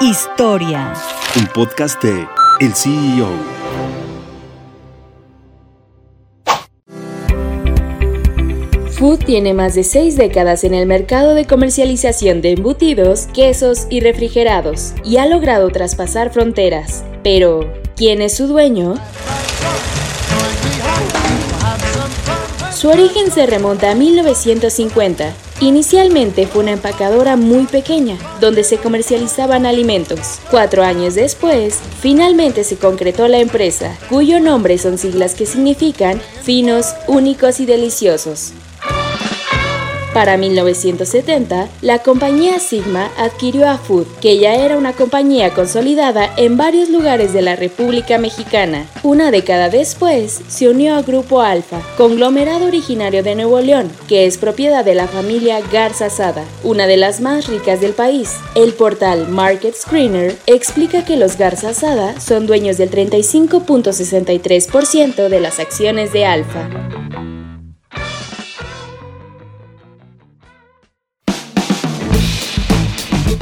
Historia. Un podcast de El CEO. Food tiene más de seis décadas en el mercado de comercialización de embutidos, quesos y refrigerados, y ha logrado traspasar fronteras. Pero, ¿quién es su dueño? Su origen se remonta a 1950. Inicialmente fue una empacadora muy pequeña, donde se comercializaban alimentos. Cuatro años después, finalmente se concretó la empresa, cuyo nombre son siglas que significan finos, únicos y deliciosos. Para 1970, la compañía Sigma adquirió a Food, que ya era una compañía consolidada en varios lugares de la República Mexicana. Una década después, se unió a Grupo Alfa, conglomerado originario de Nuevo León, que es propiedad de la familia Garza Sada, una de las más ricas del país. El portal Market Screener explica que los Garza Sada son dueños del 35.63% de las acciones de Alfa.